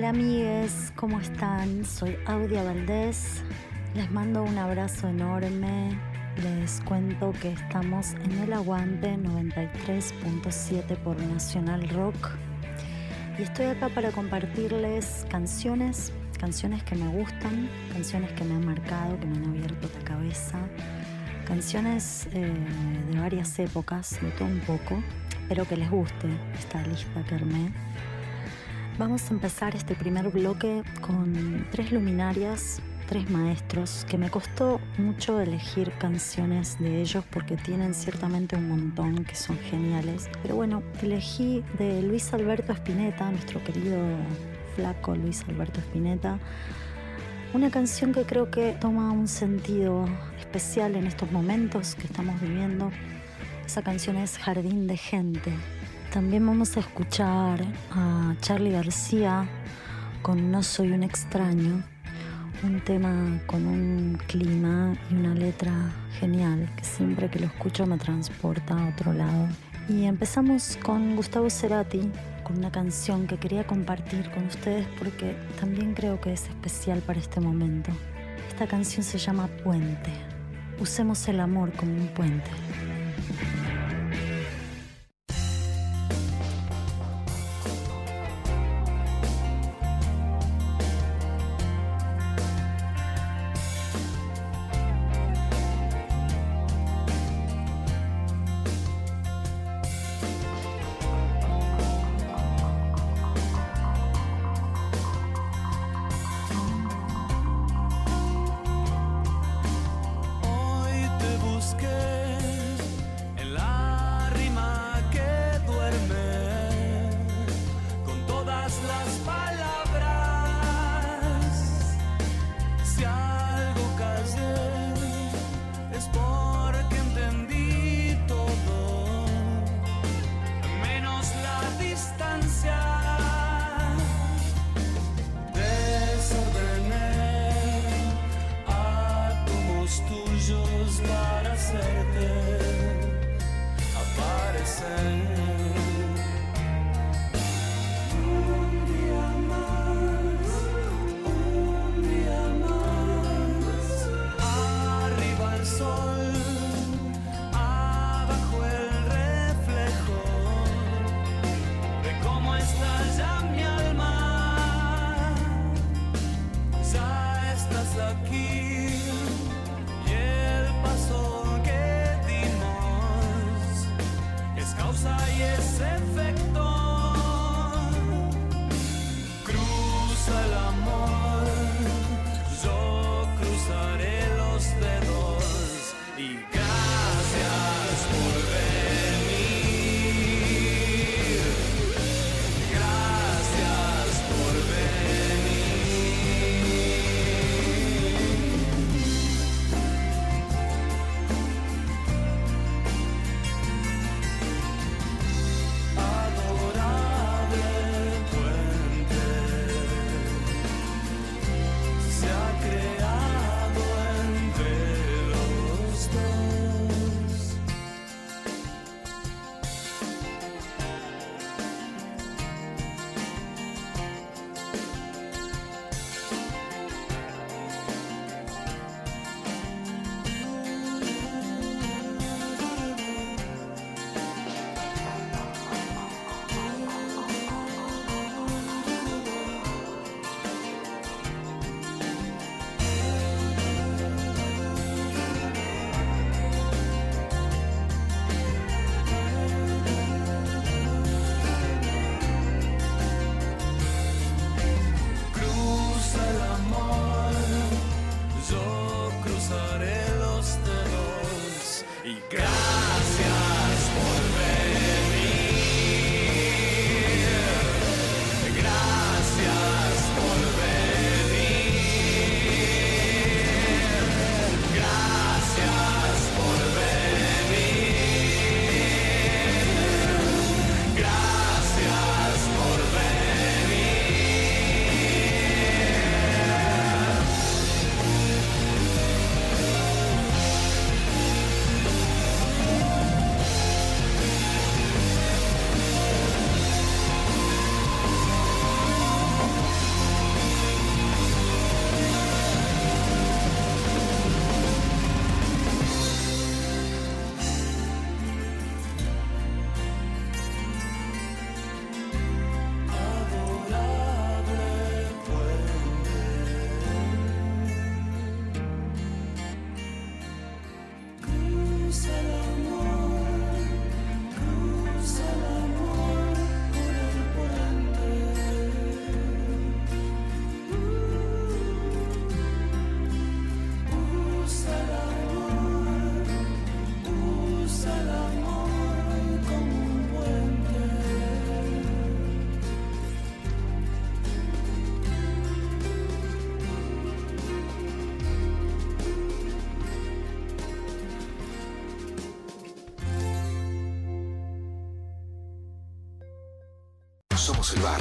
Hola amigues, ¿cómo están? Soy Audia Valdés. Les mando un abrazo enorme. Les cuento que estamos en el aguante 93.7 por Nacional Rock. Y estoy acá para compartirles canciones, canciones que me gustan, canciones que me han marcado, que me han abierto la cabeza, canciones eh, de varias épocas, de todo un poco. Espero que les guste esta lista que armé. Vamos a empezar este primer bloque con tres luminarias, tres maestros, que me costó mucho elegir canciones de ellos porque tienen ciertamente un montón que son geniales. Pero bueno, elegí de Luis Alberto Spinetta, nuestro querido flaco Luis Alberto Spinetta, una canción que creo que toma un sentido especial en estos momentos que estamos viviendo. Esa canción es Jardín de Gente también vamos a escuchar a Charlie García con No Soy un extraño, un tema con un clima y una letra genial que siempre que lo escucho me transporta a otro lado. Y empezamos con Gustavo Cerati, con una canción que quería compartir con ustedes porque también creo que es especial para este momento. Esta canción se llama Puente. Usemos el amor como un puente.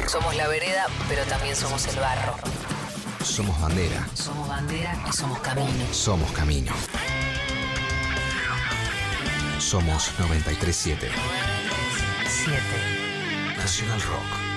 Somos la vereda, pero también somos el barro. Somos bandera. Somos bandera y somos camino. Somos camino. Somos 937. 7. Nacional Rock.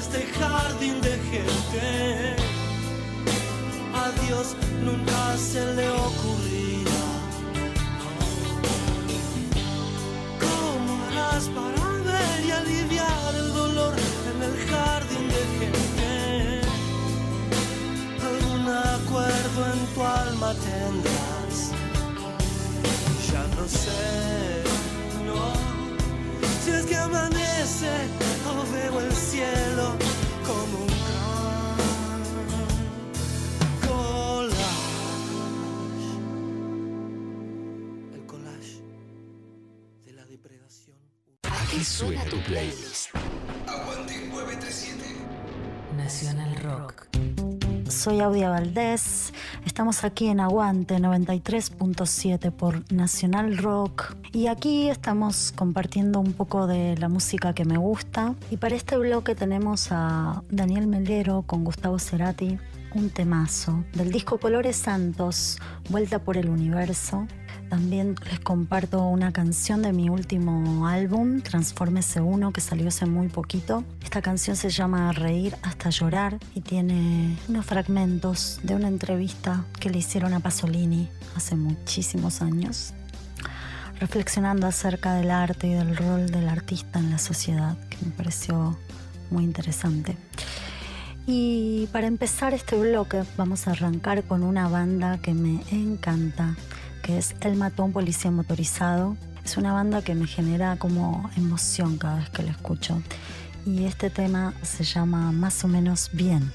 Este jardín de gente. Soy Audia Valdés, estamos aquí en Aguante 93.7 por Nacional Rock. Y aquí estamos compartiendo un poco de la música que me gusta. Y para este bloque tenemos a Daniel Melero con Gustavo Cerati, un temazo del disco Colores Santos, Vuelta por el Universo. También les comparto una canción de mi último álbum, Transformese 1, que salió hace muy poquito. Esta canción se llama Reír hasta llorar y tiene unos fragmentos de una entrevista que le hicieron a Pasolini hace muchísimos años, reflexionando acerca del arte y del rol del artista en la sociedad, que me pareció muy interesante. Y para empezar este bloque vamos a arrancar con una banda que me encanta, que es El Matón Policía Motorizado. Es una banda que me genera como emoción cada vez que la escucho. Y este tema se llama Más o menos Bien.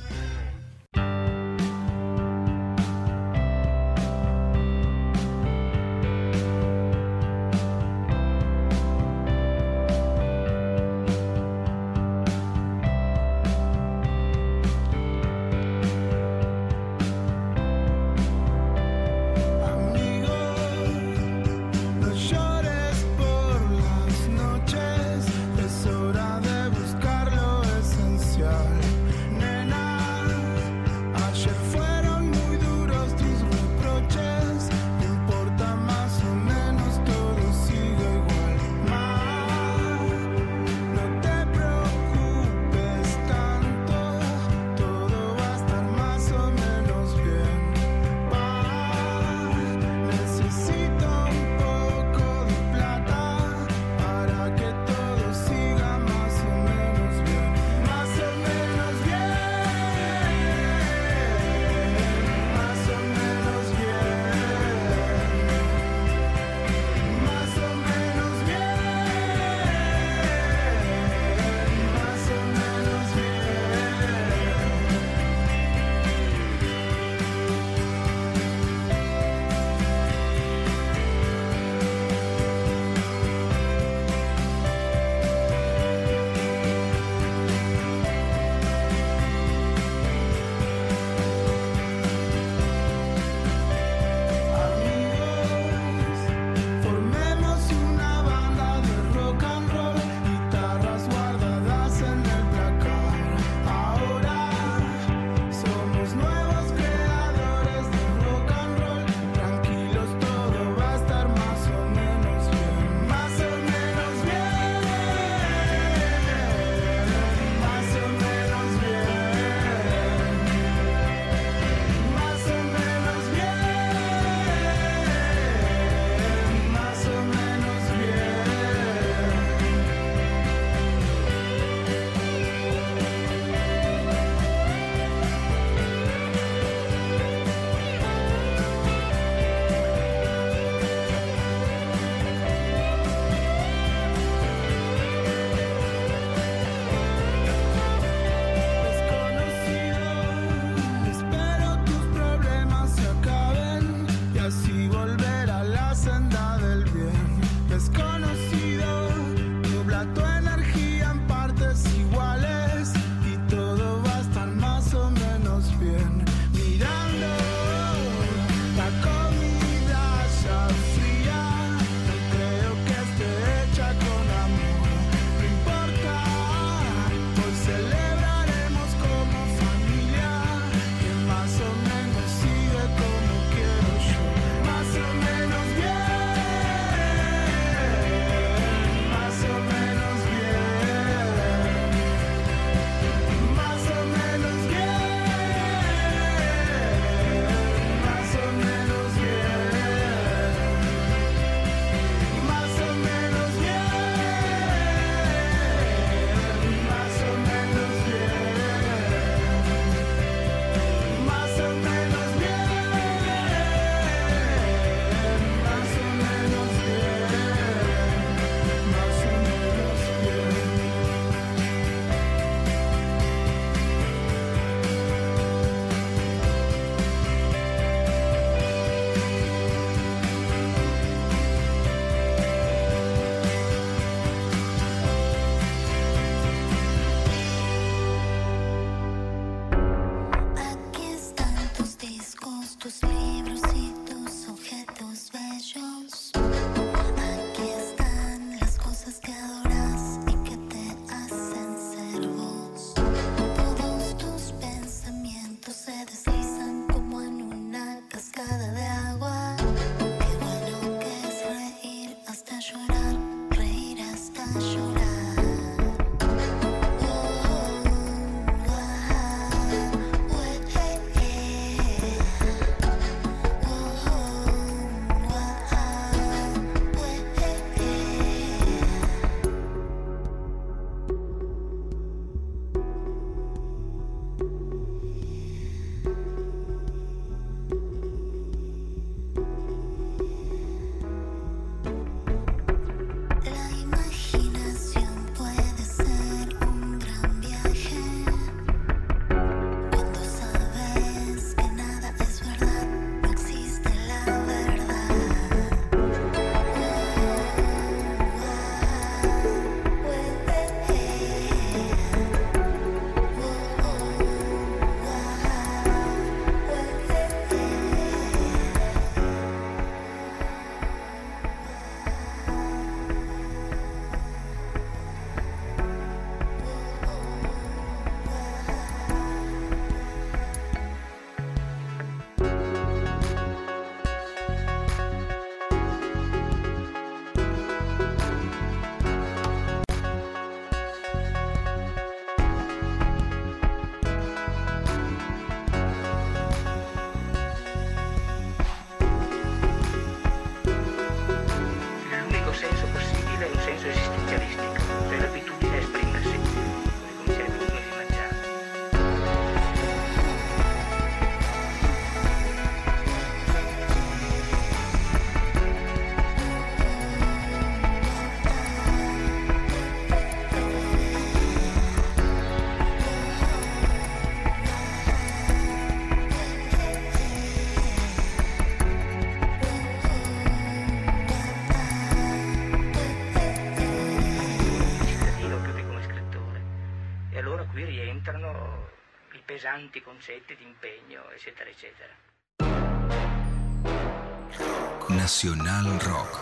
Nacional Rock.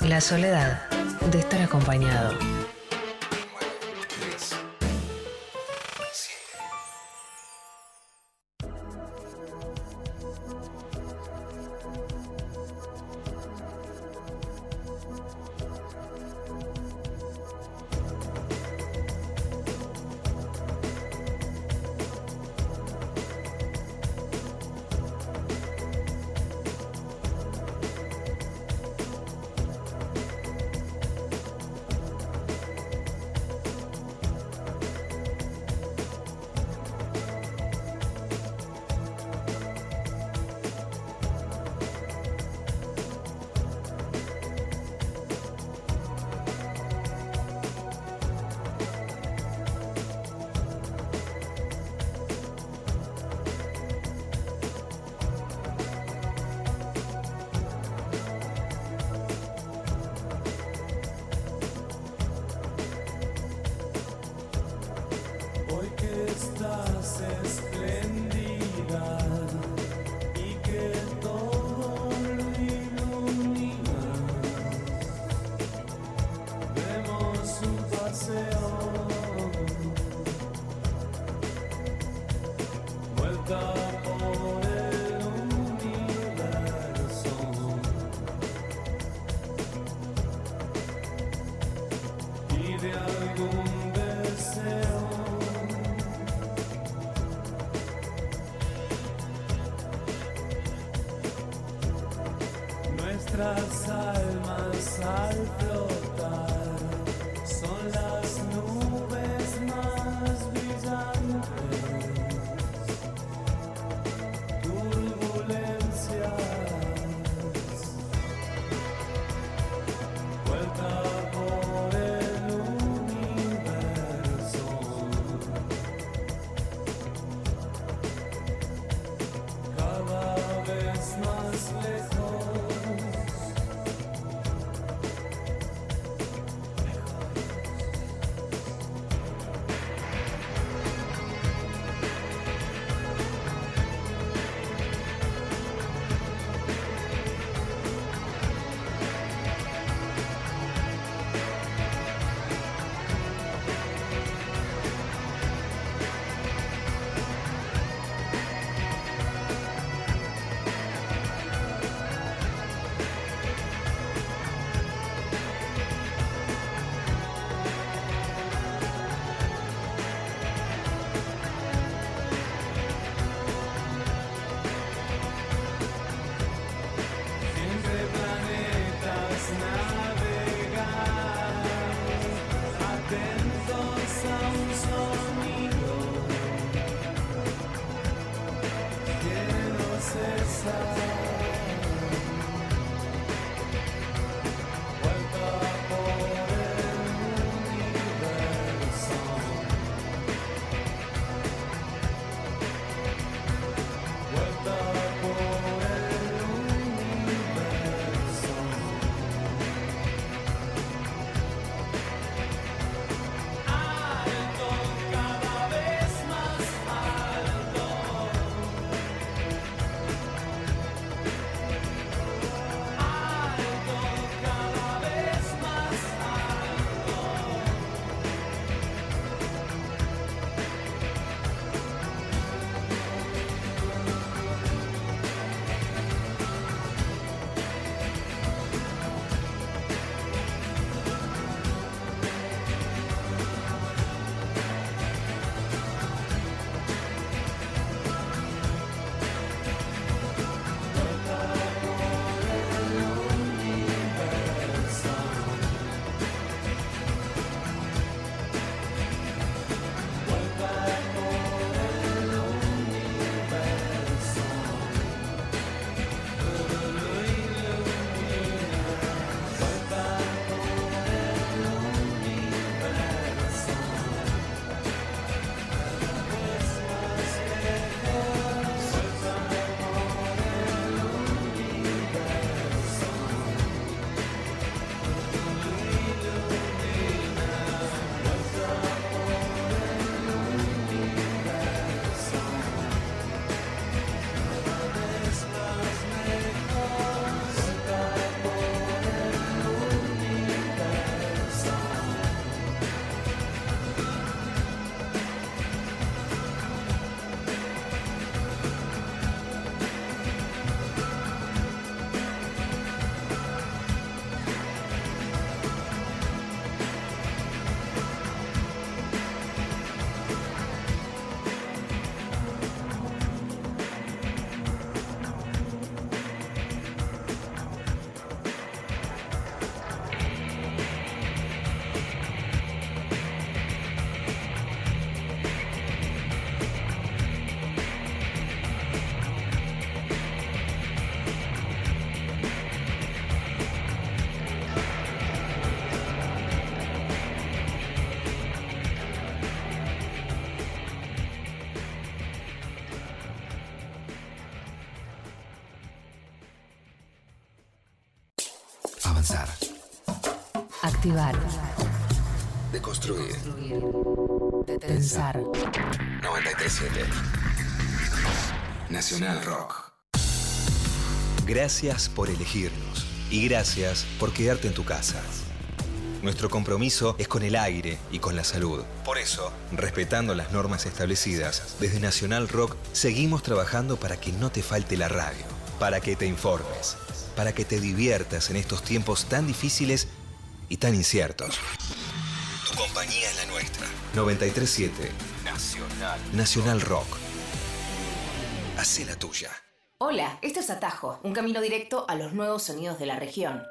La soledad de estar acompañado. Activar. De construir. Pensar. 937. Nacional Rock. Gracias por elegirnos y gracias por quedarte en tu casa. Nuestro compromiso es con el aire y con la salud. Por eso, respetando las normas establecidas, desde Nacional Rock seguimos trabajando para que no te falte la radio, para que te informes, para que te diviertas en estos tiempos tan difíciles y tan inciertos. Tu compañía es la nuestra. 937 Nacional. Nacional Rock. Hacé la tuya. Hola, esto es Atajo, un camino directo a los nuevos sonidos de la región.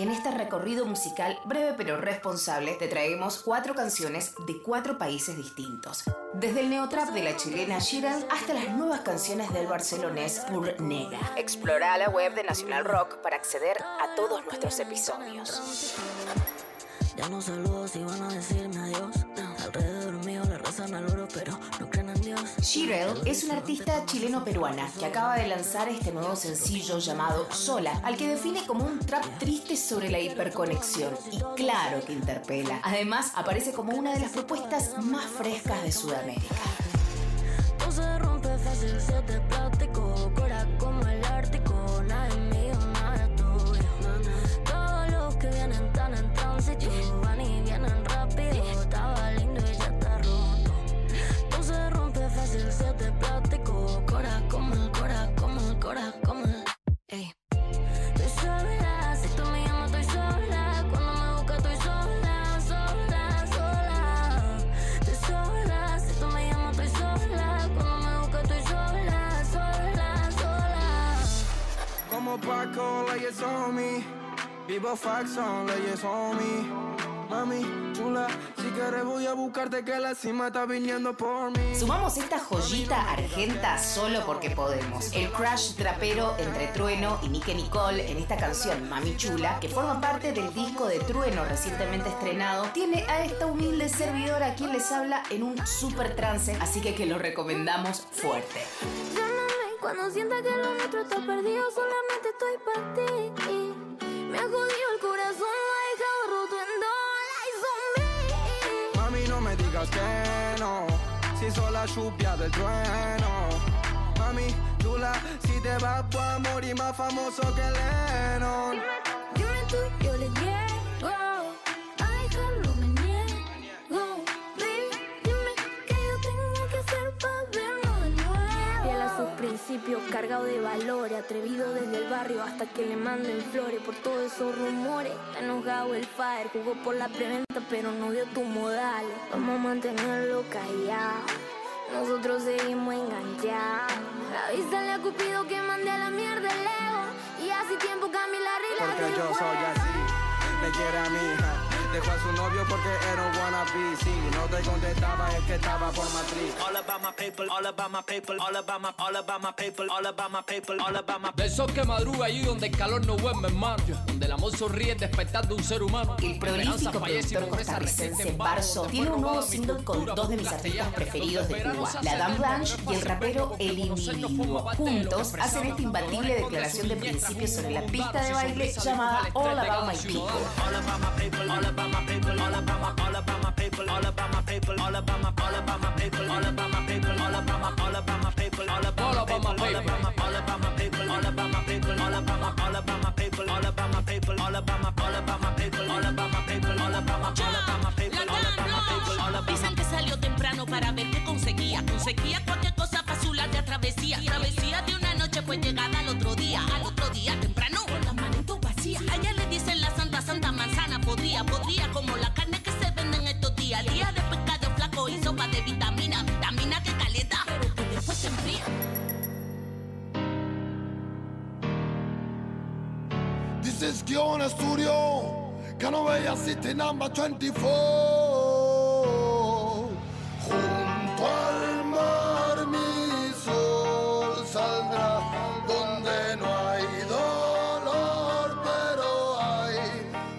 En este recorrido musical breve pero responsable te traemos cuatro canciones de cuatro países distintos. Desde el neotrap de la chilena Shiral hasta las nuevas canciones del barcelonés Pur Nega. Explora la web de Nacional Rock para acceder a todos nuestros episodios. Van a decirme adiós. Alrededor mío oro, pero Shirel es una artista chileno-peruana que acaba de lanzar este nuevo sencillo llamado Sola, al que define como un trap triste sobre la hiperconexión. Y claro que interpela. Además, aparece como una de las propuestas más frescas de Sudamérica. Chula, por. Sumamos esta joyita argenta solo porque podemos. El crash trapero entre Trueno y Nique Nicole en esta canción Mami Chula, que forma parte del disco de Trueno recientemente estrenado, tiene a esta humilde servidora quien les habla en un super trance, así que que lo recomendamos fuerte. Cuando sienta que lo nuestro está perdido, solamente estoy para ti. Me ha jodido el corazón, lo ha dejado roto en. Mami, no me digas que no. Si soy la lluvia del trueno. Mami, chula, si te vas, voy a morir más famoso que Lennon. Dime tú, yo le llego. Cargado de valores, atrevido desde el barrio hasta que le manden flores por todos esos rumores. Está enojado el fire, jugó por la preventa, pero no dio tu modal. Vamos a mantenerlo callado. Nosotros seguimos enganchados. Avísale a Cupido que mande a la mierda el ego. Y hace tiempo cambié la regla Porque yo soy así, me quiere a mi hija. Dejó a su novio porque era un wannabe. Sí, no te contestaba, es que estaba por matriz. All about my people, all about my people, all about my, all about my people, all about my people, all about my Del sol que madruga allí donde el calor no duerme, hermano. Donde el amor sonríe despertando un ser humano. El prolífico productor costarricense Barso tiene un nuevo single con dos de mis artistas preferidos de Cuba, la Dame Blanche y el rapero El Individuo. Juntos hacen esta imbatible declaración de principios sobre la pista de baile llamada all about my people, about my, all about my people, all about my people, all about my, all about my people, all about my people, all about Dicen que salió temprano para ver qué conseguía. Conseguía cualquier Studio. City number 24. Junto al mar mi sol saldrá donde no hay dolor, pero hay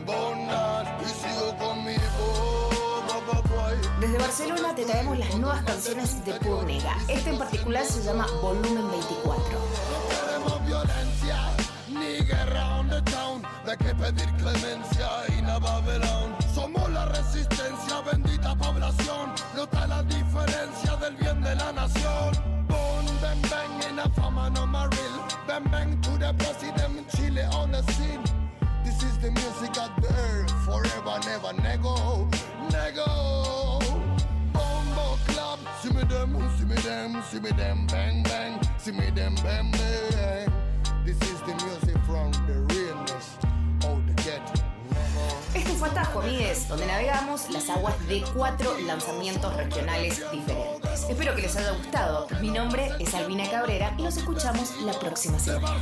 bondad. Y sigo con mi voz, boy. Desde Barcelona te traemos las nuevas canciones de Purnega. Este en particular se llama Volumen 24. queremos violencia ni guerra on the town. Tuve que pedir clemencia y a Babylon. Somos la resistencia, bendita población. Nota la diferencia del bien de la nación. Boom, bang, bang, in a fama no maril. Bang, bang to the president, Chile on the scene. This is the music of the earth, forever, never, nego, nego. Bombo club, see me them, see me them, see me them, bang, bang, see me them, bang, bang. This is the music Fue Atajo, amigues, donde navegamos las aguas de cuatro lanzamientos regionales diferentes. Espero que les haya gustado. Mi nombre es Albina Cabrera y nos escuchamos la próxima semana.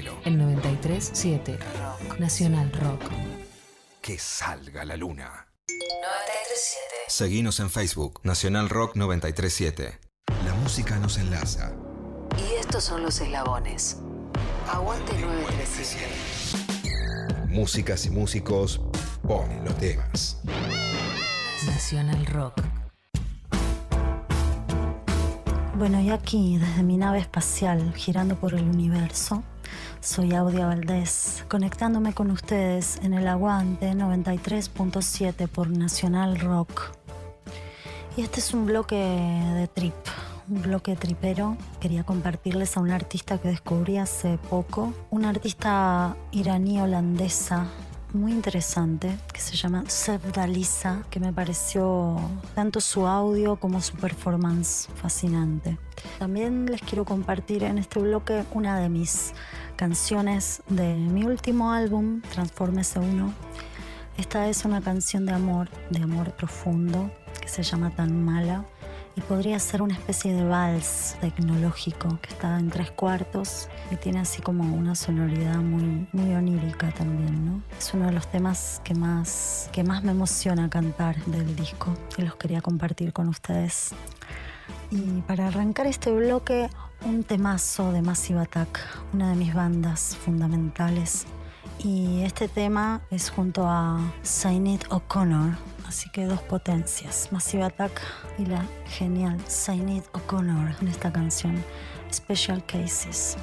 D'Angelo. En 93.7 Rock. Nacional Rock. Que salga la luna. 93.7. Seguinos en Facebook, Nacional Rock 937. La música nos enlaza. Y estos son los eslabones. Aguante 937. Músicas y músicos ponen los temas. Nacional Rock. Bueno, y aquí, desde mi nave espacial, girando por el universo, soy Audia Valdés, conectándome con ustedes en el aguante 93.7 por Nacional Rock. Y este es un bloque de trip, un bloque tripero. Quería compartirles a una artista que descubrí hace poco, una artista iraní-holandesa muy interesante que se llama Sevdalisa, que me pareció tanto su audio como su performance fascinante. También les quiero compartir en este bloque una de mis canciones de mi último álbum, Transformese 1. Esta es una canción de amor, de amor profundo, que se llama Tan Mala y podría ser una especie de vals tecnológico que está en tres cuartos y tiene así como una sonoridad muy, muy onírica también, ¿no? Es uno de los temas que más, que más me emociona cantar del disco y los quería compartir con ustedes. Y para arrancar este bloque, un temazo de Massive Attack, una de mis bandas fundamentales. Y este tema es junto a Sinead O'Connor, así que dos potencias, Massive Attack y la genial Sinead O'Connor en esta canción, Special Cases.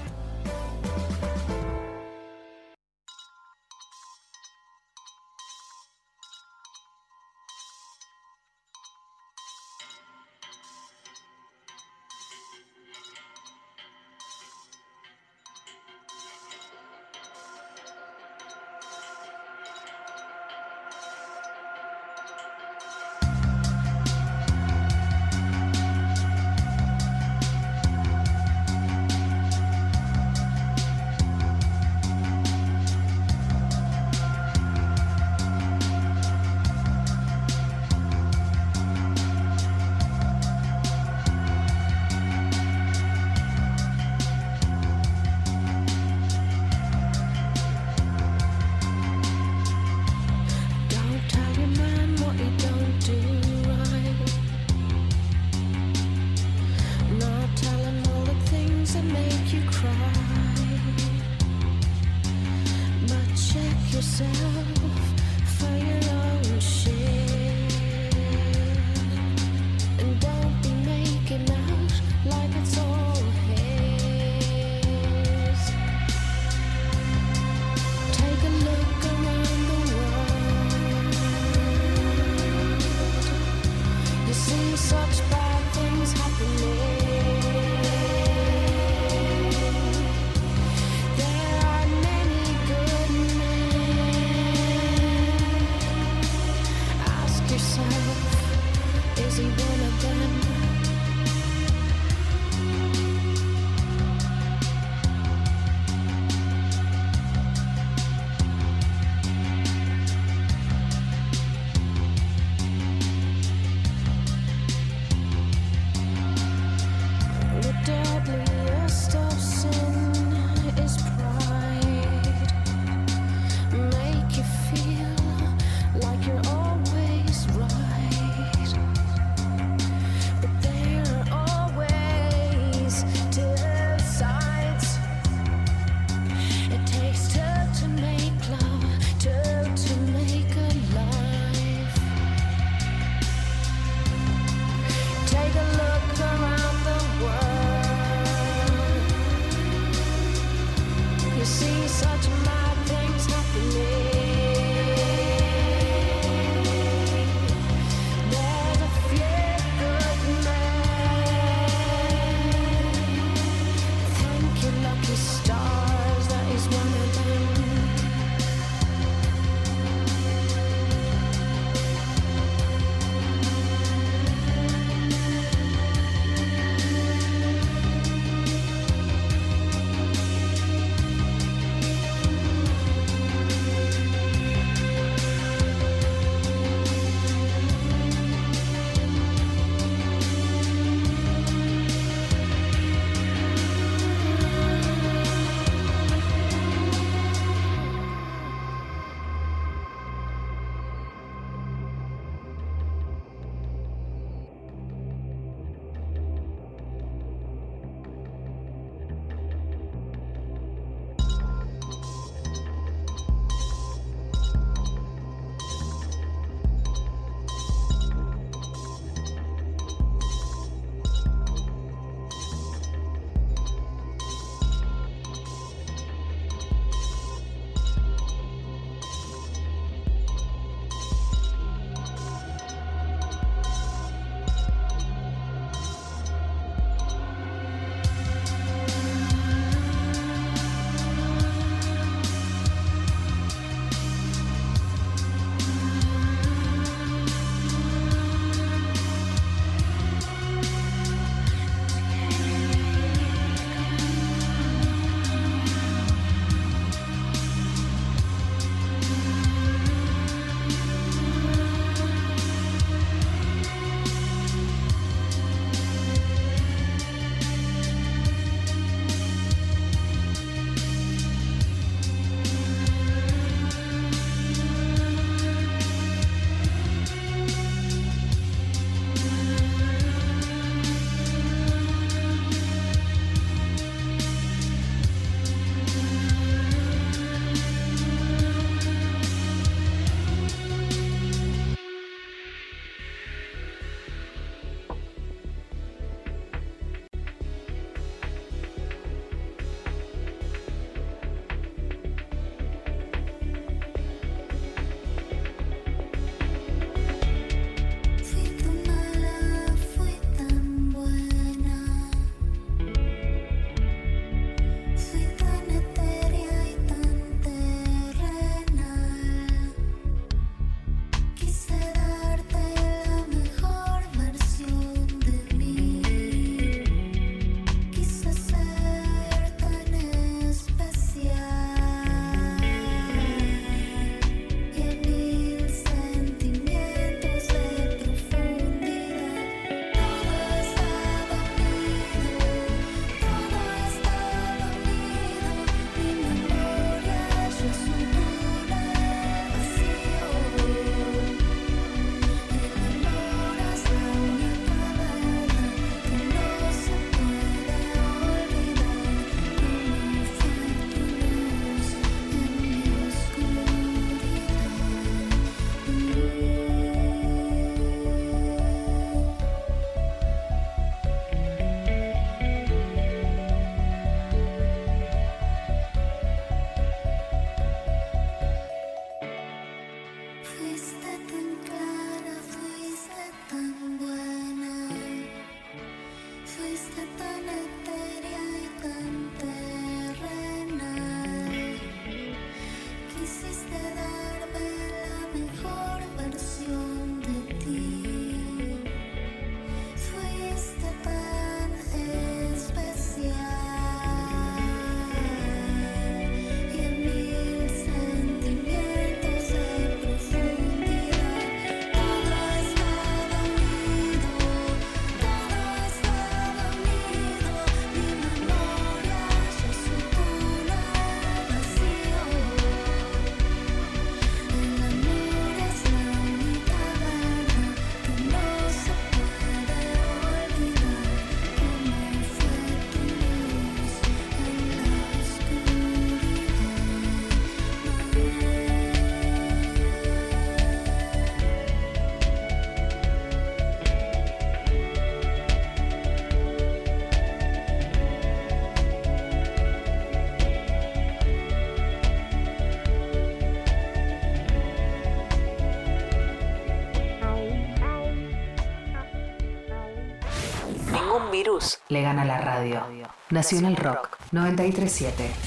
Le gana la radio. Nacional Rock 937.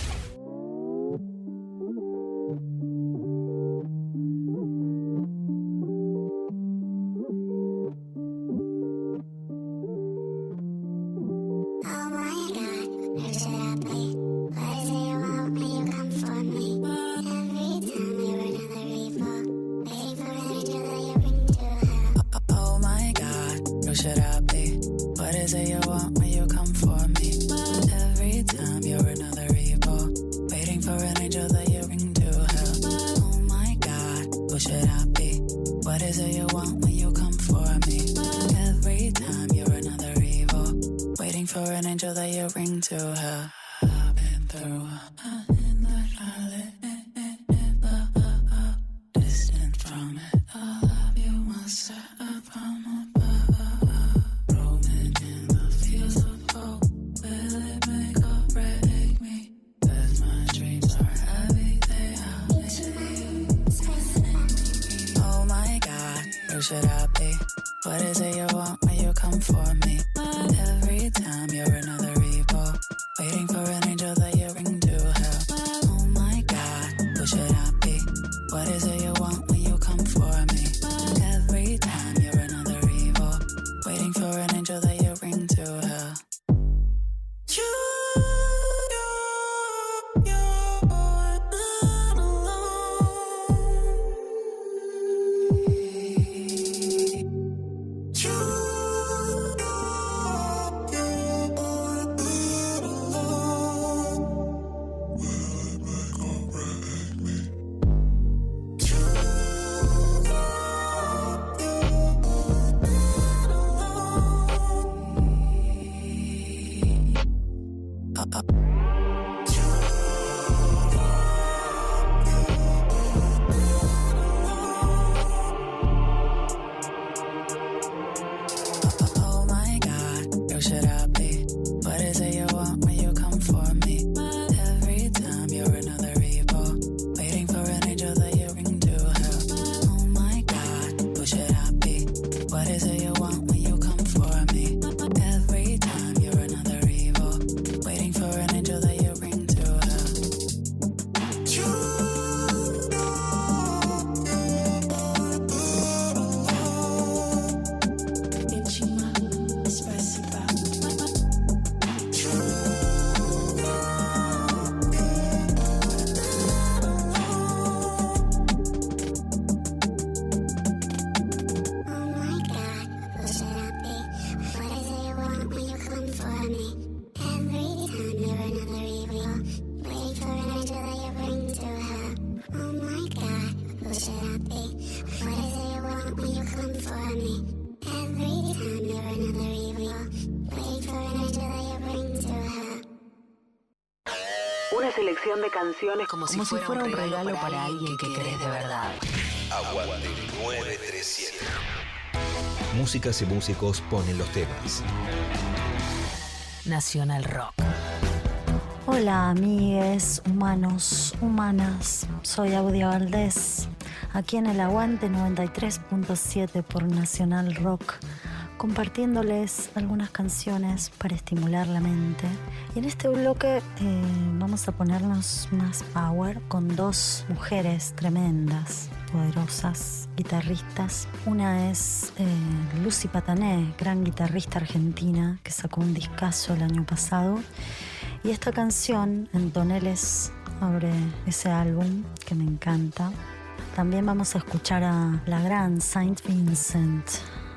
What is it selección de canciones como, si, fuera, un regalo, para alguien que querés de verdad. Aguante 937. Músicas y músicos ponen los temas. Nacional Rock. Hola amigues, humanos, humanas, soy Audia Valdés, aquí en el Aguante 93.7 por Nacional Rock, compartiéndoles algunas canciones para estimular la mente. Y en este bloque eh, vamos a ponernos más power con dos mujeres tremendas, poderosas, guitarristas. Una es eh, Lucy Patané, gran guitarrista argentina que sacó un discazo el año pasado. Y esta canción, en toneles, abre ese álbum que me encanta. También vamos a escuchar a la gran Saint Vincent,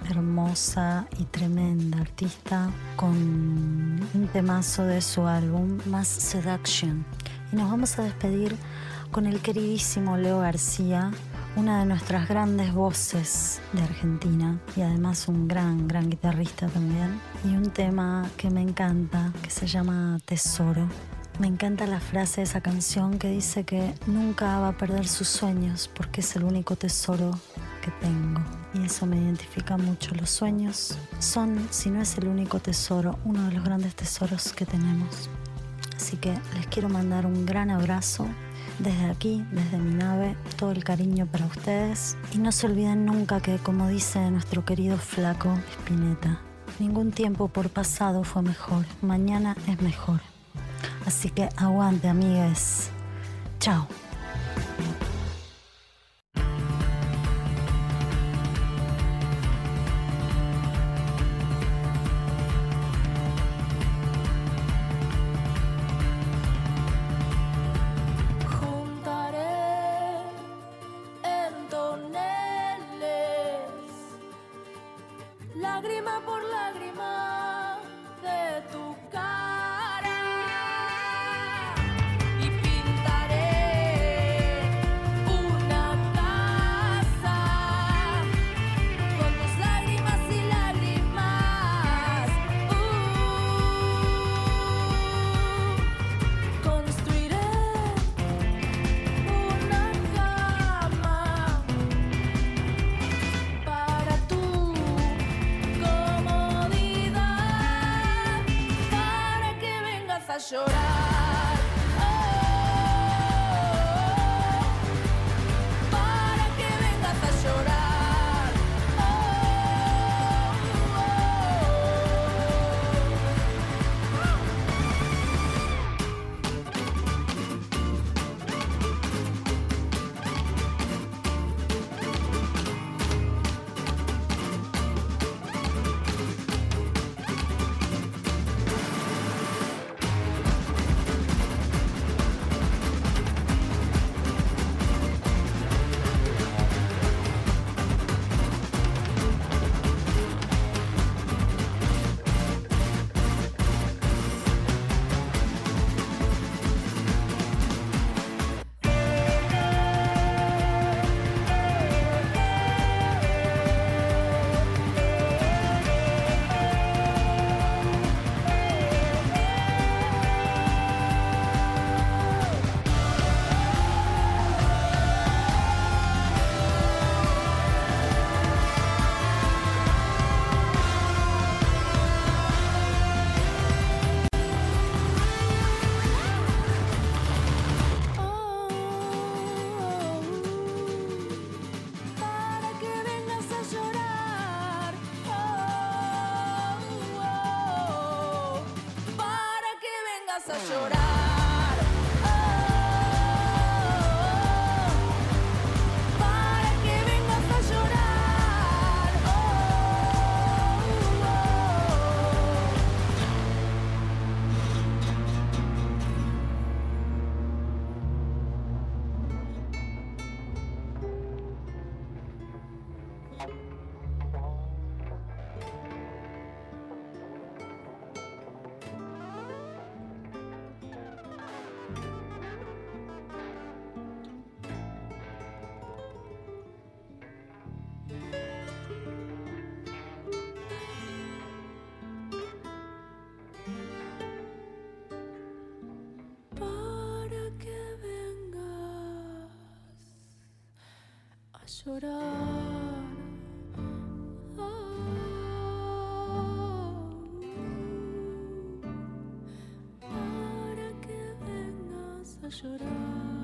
hermosa y tremenda artista, con un temazo de su álbum, Mass Seduction. Y nos vamos a despedir con el queridísimo Leo García, una de nuestras grandes voces de Argentina y además un gran, gran guitarrista también. Y un tema que me encanta, que se llama Tesoro. Me encanta la frase de esa canción que dice que nunca va a perder sus sueños porque es el único tesoro que tengo. Y eso me identifica mucho. Los sueños son, si no es el único tesoro, uno de los grandes tesoros que tenemos. Así que les quiero mandar un gran abrazo desde aquí, desde mi nave, todo el cariño para ustedes. Y no se olviden nunca que, como dice nuestro querido flaco Spinetta, Ningún tiempo por pasado fue mejor. Mañana es mejor. Así que aguante, amigues. Chao. Llorar. Ah, para que vengas a llorar.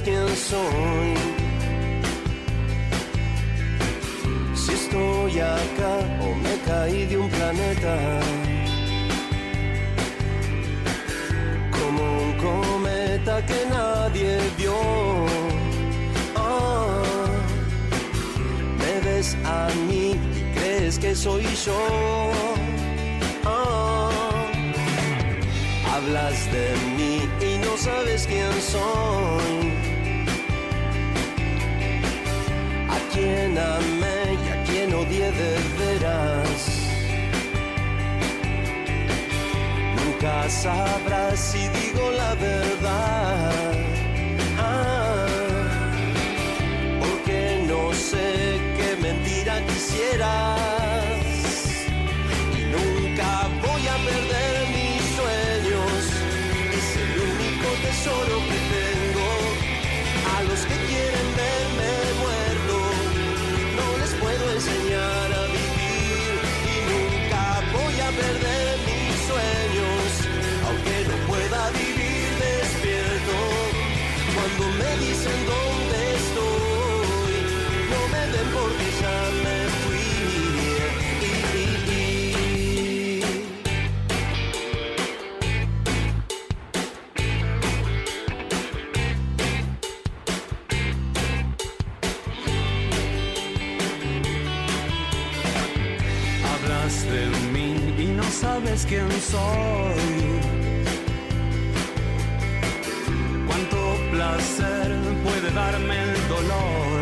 asking, so quisiera. quién soy. Cuánto placer puede darme el dolor.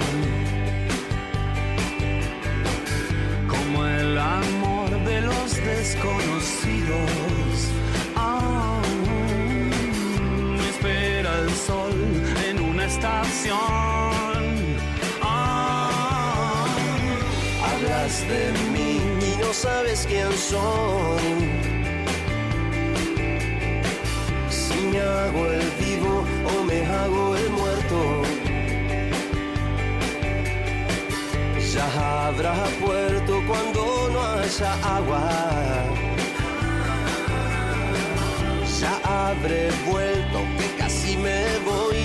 Como el amor de los desconocidos. Ah, me espera el sol en una estación. Ah, hablas de mí y no sabes quién soy hago el vivo o me hago el muerto. Ya habrá puerto cuando no haya agua. Ya habré vuelto que casi me voy.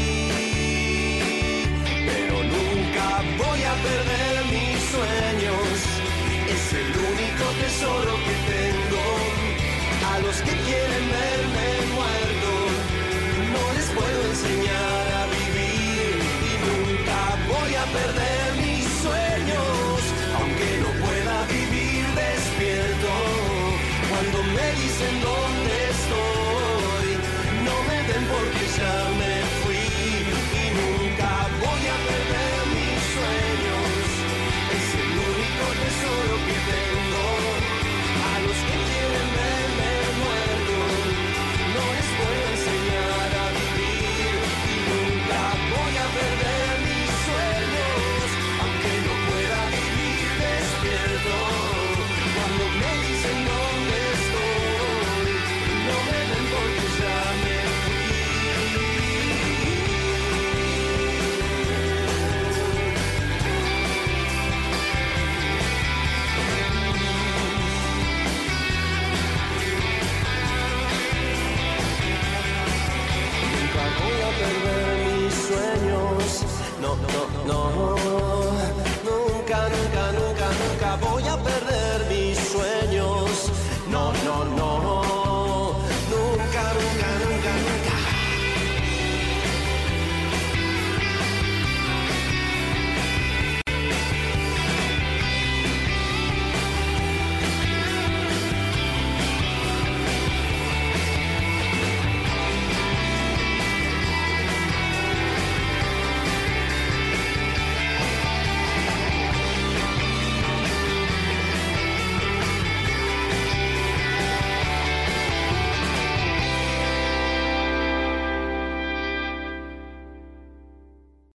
Pero nunca voy a perder mis sueños. Es el único tesoro que tengo. A los que quieren ver